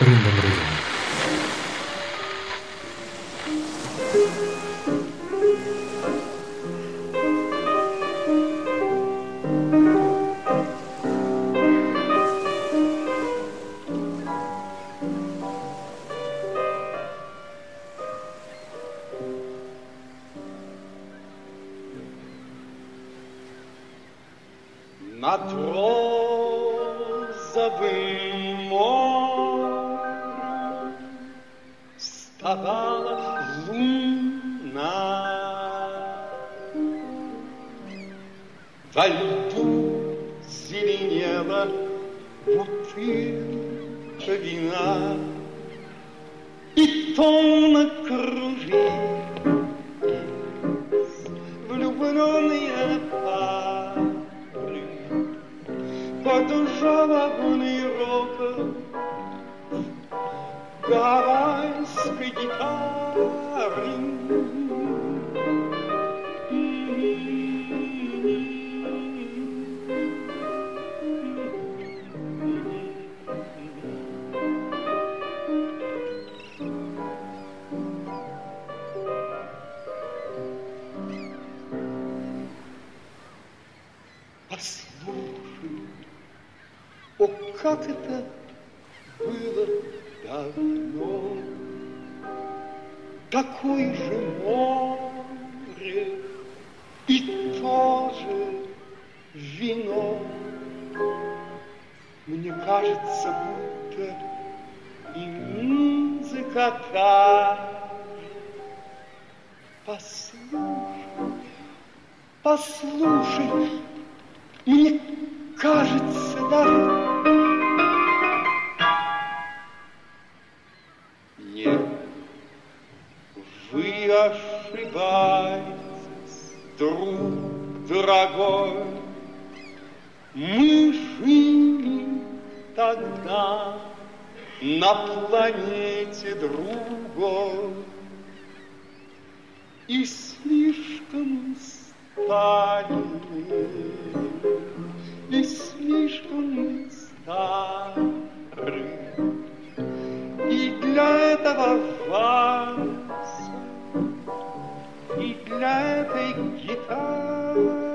Рындом-рындом. Srebrni rope Garajski gitarni как это было давно, Такое же море и тоже вино. Мне кажется, будто и музыка та. Послушай, послушай, мне кажется, да. Нет, вы ошибаетесь, друг дорогой. Мы жили тогда на планете другой и слишком стали, и слишком стары. glömde vad fanns i glömde gitarr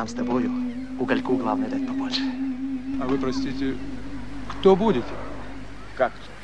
Нам с тобою угольку главное дать побольше. А вы, простите, кто будете? Как А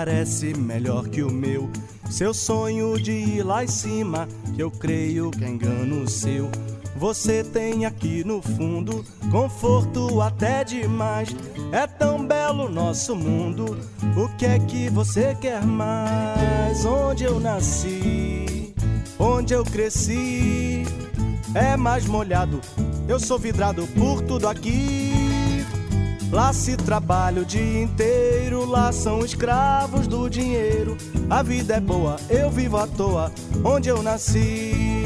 parece melhor que o meu. Seu sonho de ir lá em cima, que eu creio que é engano seu. Você tem aqui no fundo conforto até demais. É tão belo nosso mundo. O que é que você quer mais? Onde eu nasci, onde eu cresci, é mais molhado. Eu sou vidrado por tudo aqui. Lá se trabalha o dia inteiro, lá são escravos do dinheiro. A vida é boa, eu vivo à toa, onde eu nasci.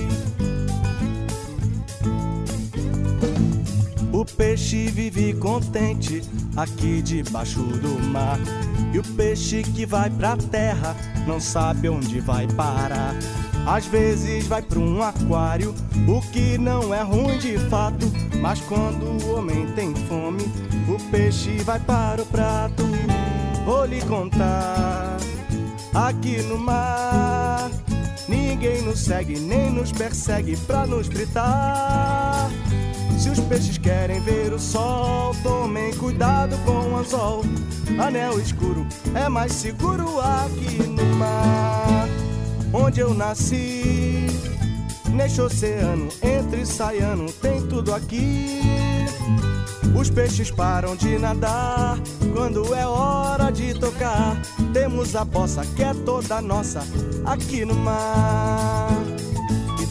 O peixe vive contente aqui debaixo do mar. E o peixe que vai pra terra não sabe onde vai parar. Às vezes vai pra um aquário, o que não é ruim de fato. Mas quando o homem tem fome, o peixe vai para o prato. Vou lhe contar, aqui no mar, ninguém nos segue nem nos persegue pra nos fritar. Se os peixes querem ver o sol, tomem cuidado com o anzol. Anel escuro é mais seguro aqui no mar, onde eu nasci. Neste oceano, entre saiano, tem tudo aqui. Os peixes param de nadar quando é hora de tocar. Temos a bossa que é toda nossa aqui no mar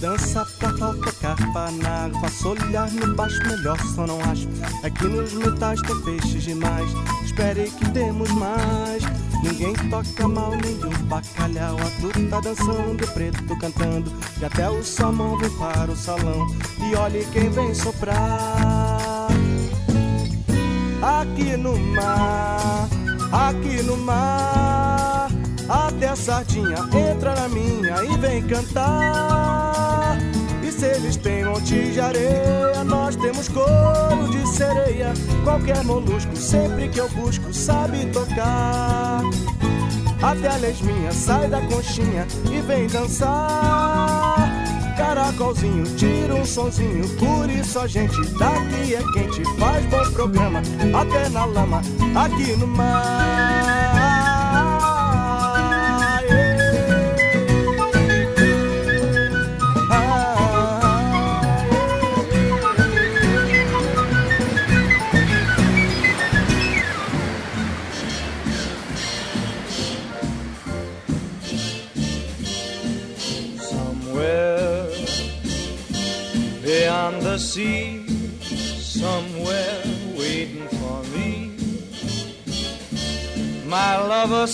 dança pra tocar na água. Olhar no baixo, melhor só não acho. Aqui nos metais tem peixes demais. Espere que temos mais. Ninguém toca mal, o bacalhau. A tudo tá dançando, preto cantando. E até o salmão vem para o salão. E olhe quem vem soprar. Aqui no mar, aqui no mar. Até a sardinha entra na minha e vem cantar. Se eles têm monte de areia, nós temos couro de sereia. Qualquer molusco, sempre que eu busco, sabe tocar. Até a lesminha sai da conchinha e vem dançar. Caracolzinho, tira um sonzinho, por isso a gente daqui é quente, faz bom programa, até na lama, aqui no mar.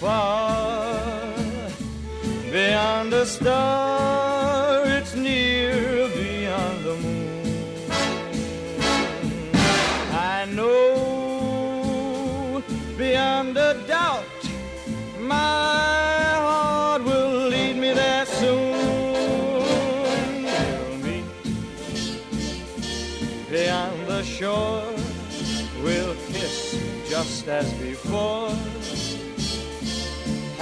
Far beyond the star, it's near beyond the moon. I know beyond a doubt my heart will lead me there soon. We'll meet beyond the shore. We'll kiss just as before.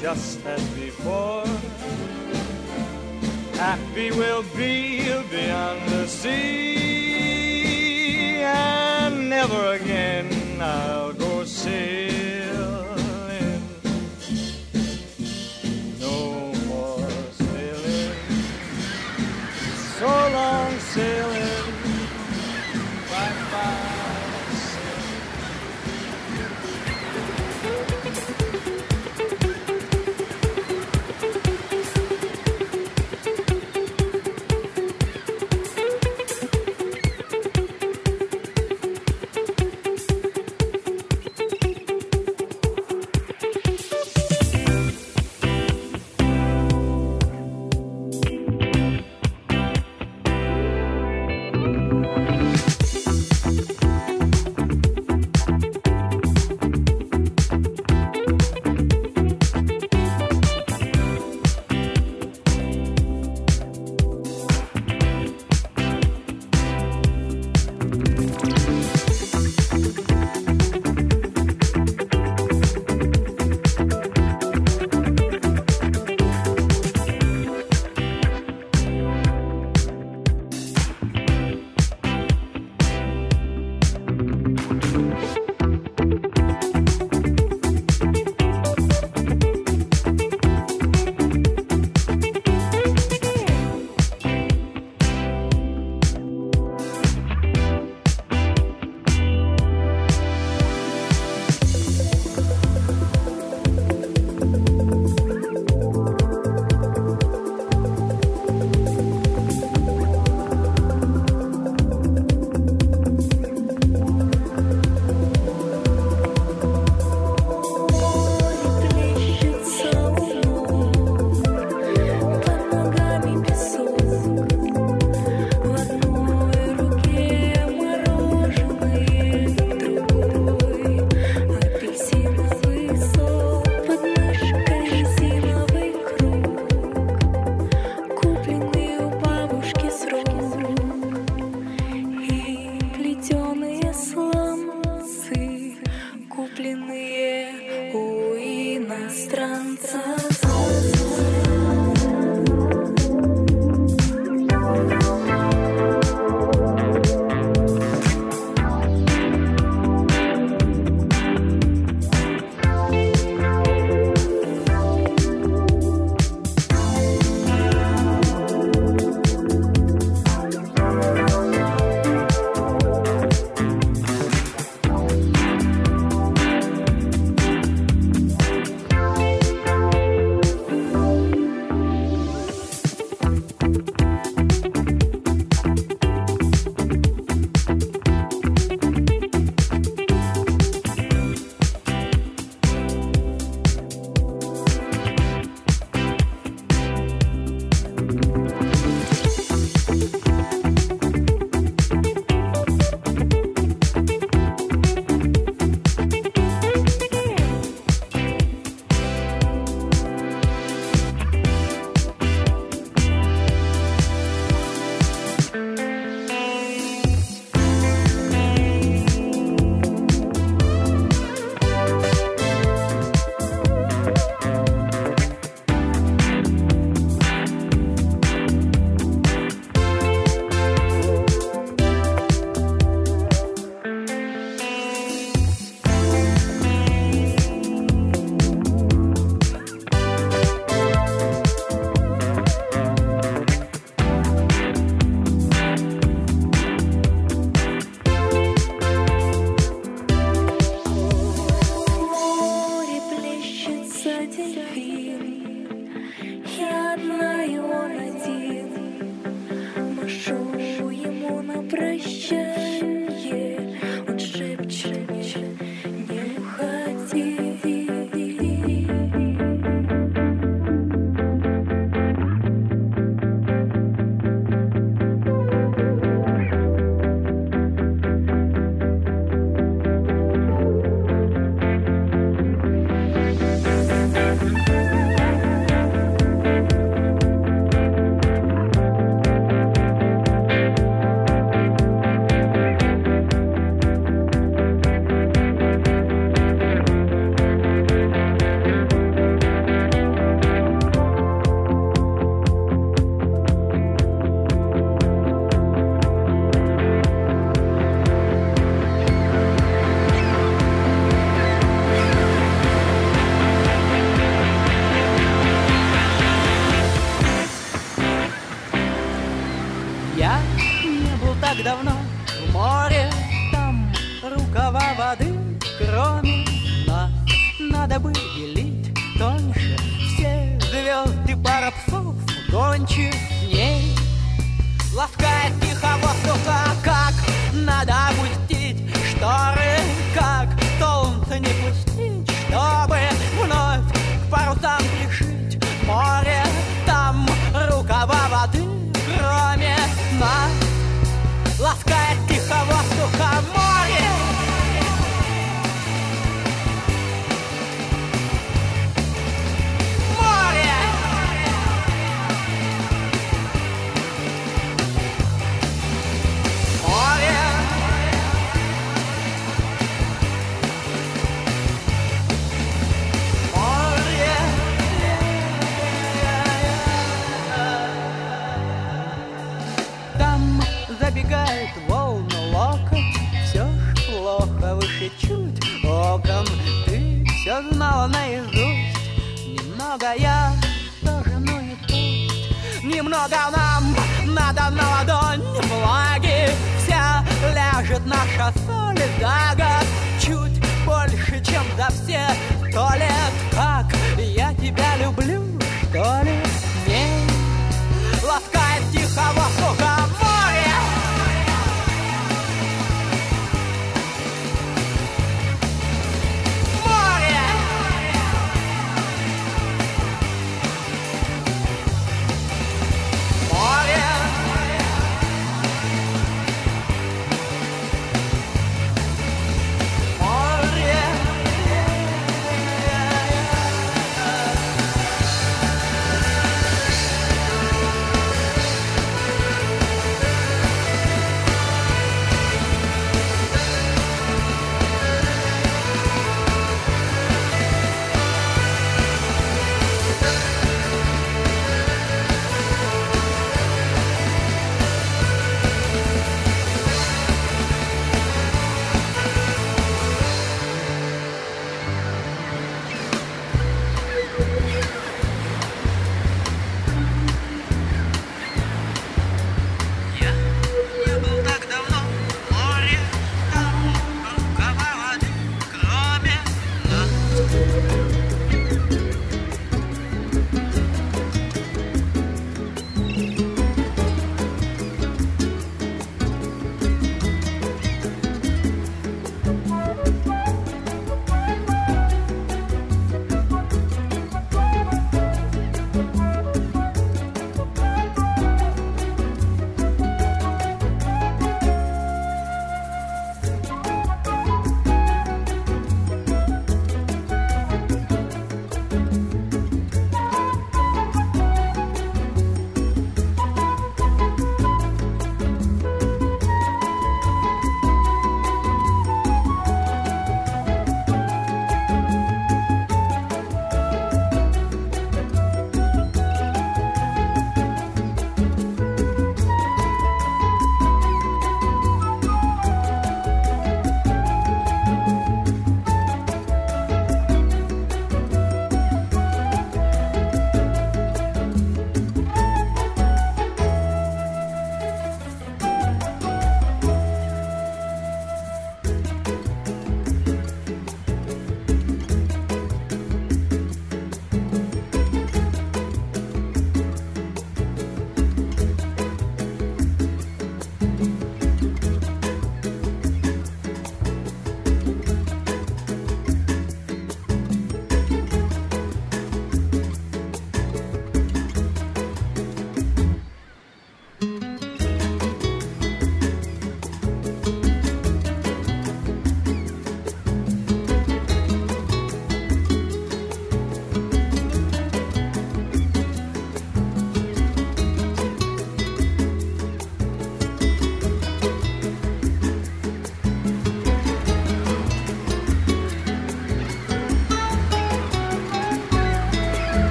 just as before. Happy we'll be beyond the sea, and never again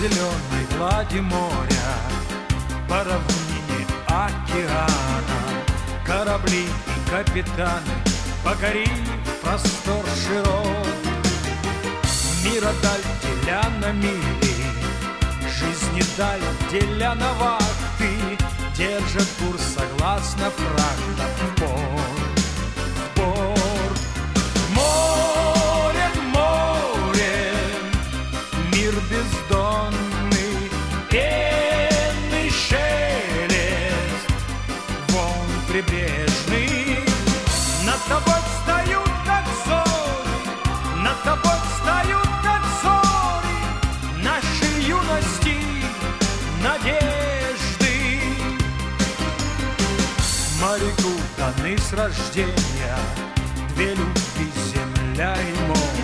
зеленой глади моря, По равнине океана, Корабли и капитаны покорив простор широк. Мира даль деля на мили, Жизни даль деля на вахты, Держат курс согласно фрактам в порт. бездонный пенный шелест. Вон прибрежный. Над тобой встают, как соль Над тобой встают, как соль Нашей юности надежды. Моряку даны с рождения Две любви, земля и море.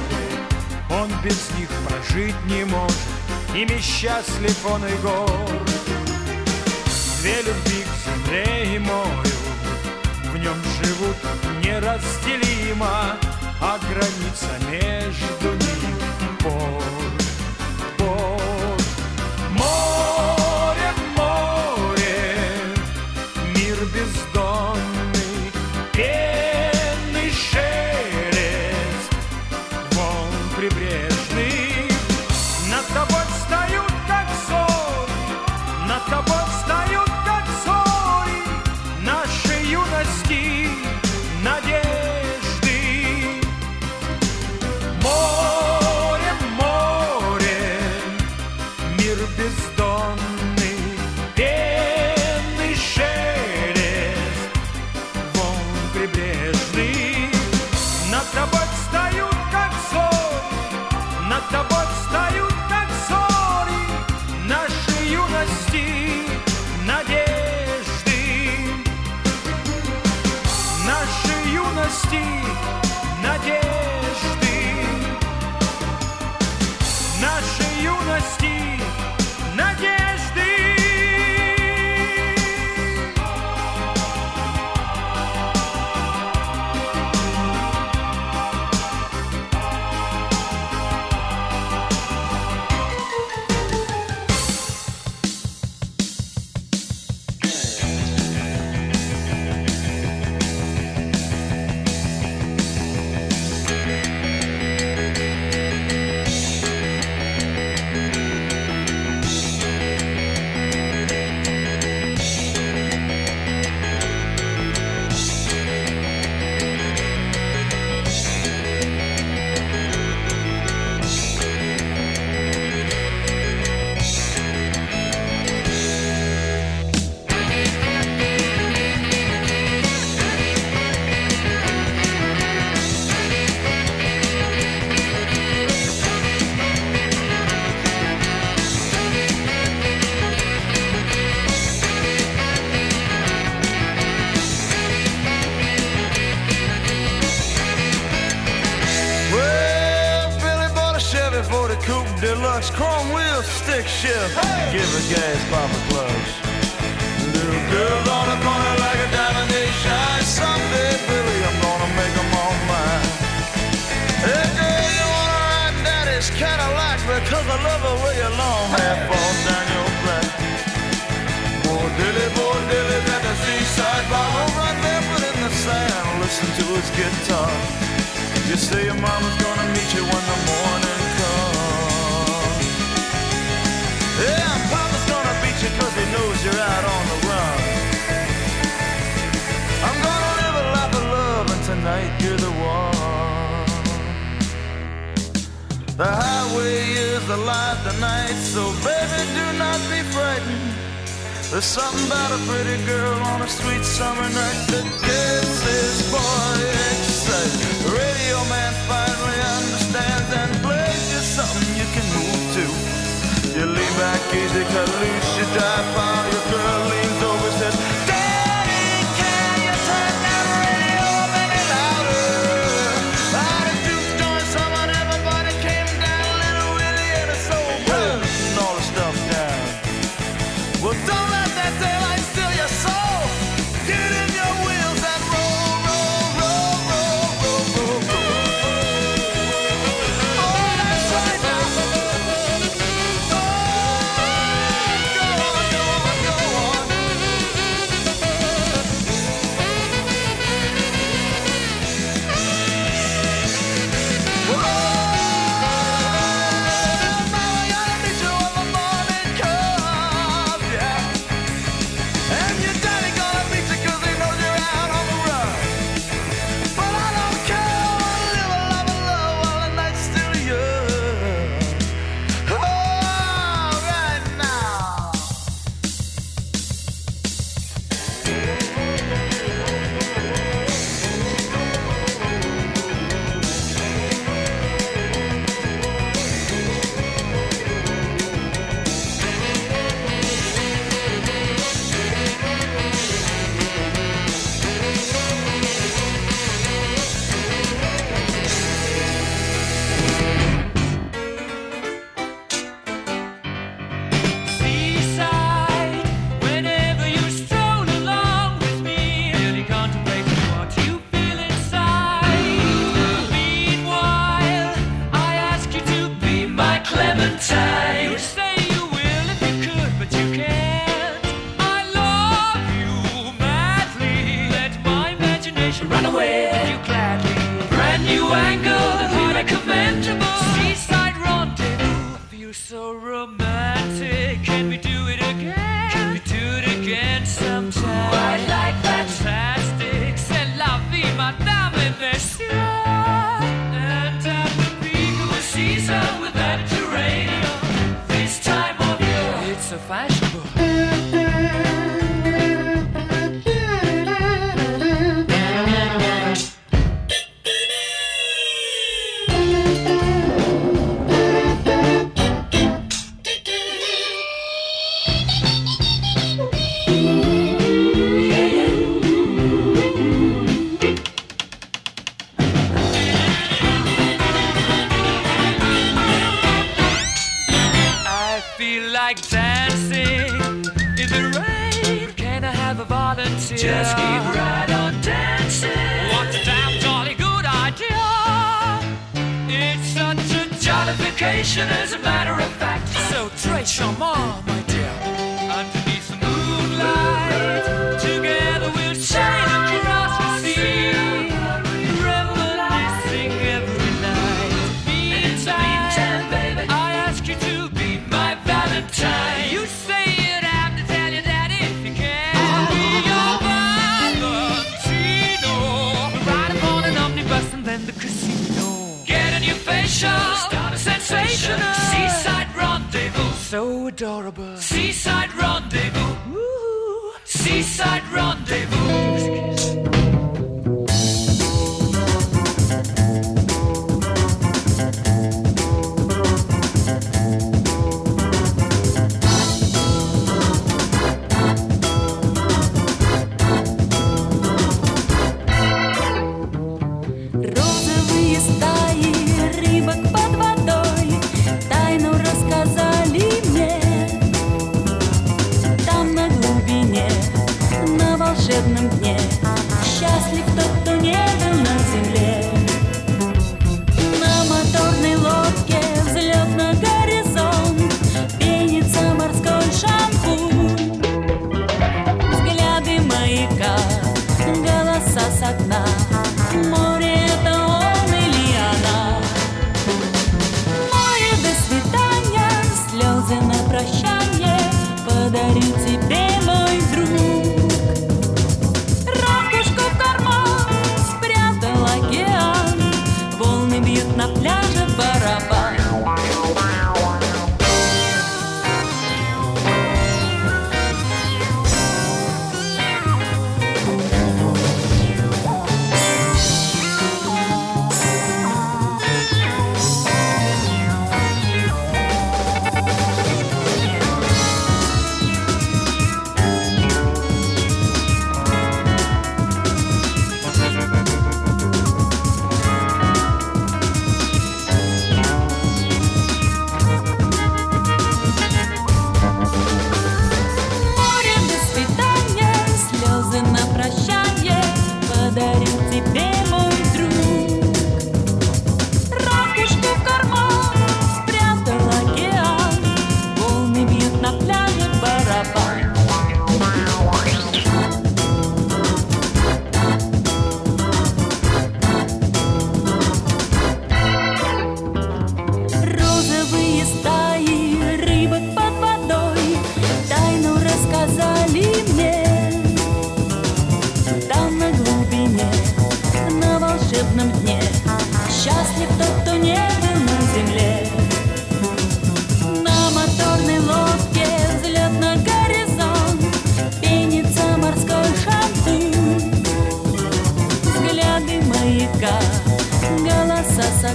Без них прожить не может, ими счастлив он и горд. Две любви к земле и морю в нем живут неразделимо, а граница между honesty. Chrome wheel stick shift. Give a gas pop a clutch. Little girls on the corner like a diamond they shine Someday, Billy, I'm gonna make them all mine. Hey girl, you wanna ride? Daddy's Cadillac Because I love the way your long hair falls down your back. Poor Dilly, poor Dilly's at the seaside bar. Right barefoot in the sand Listen to his guitar. You say your mama's gonna meet you in the morning The highway is the life tonight, so baby do not be frightened. There's something about a pretty girl on a sweet summer night that wait your mom. Lakeside Rendezvous. волшебном дне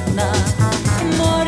Взгляды маяка,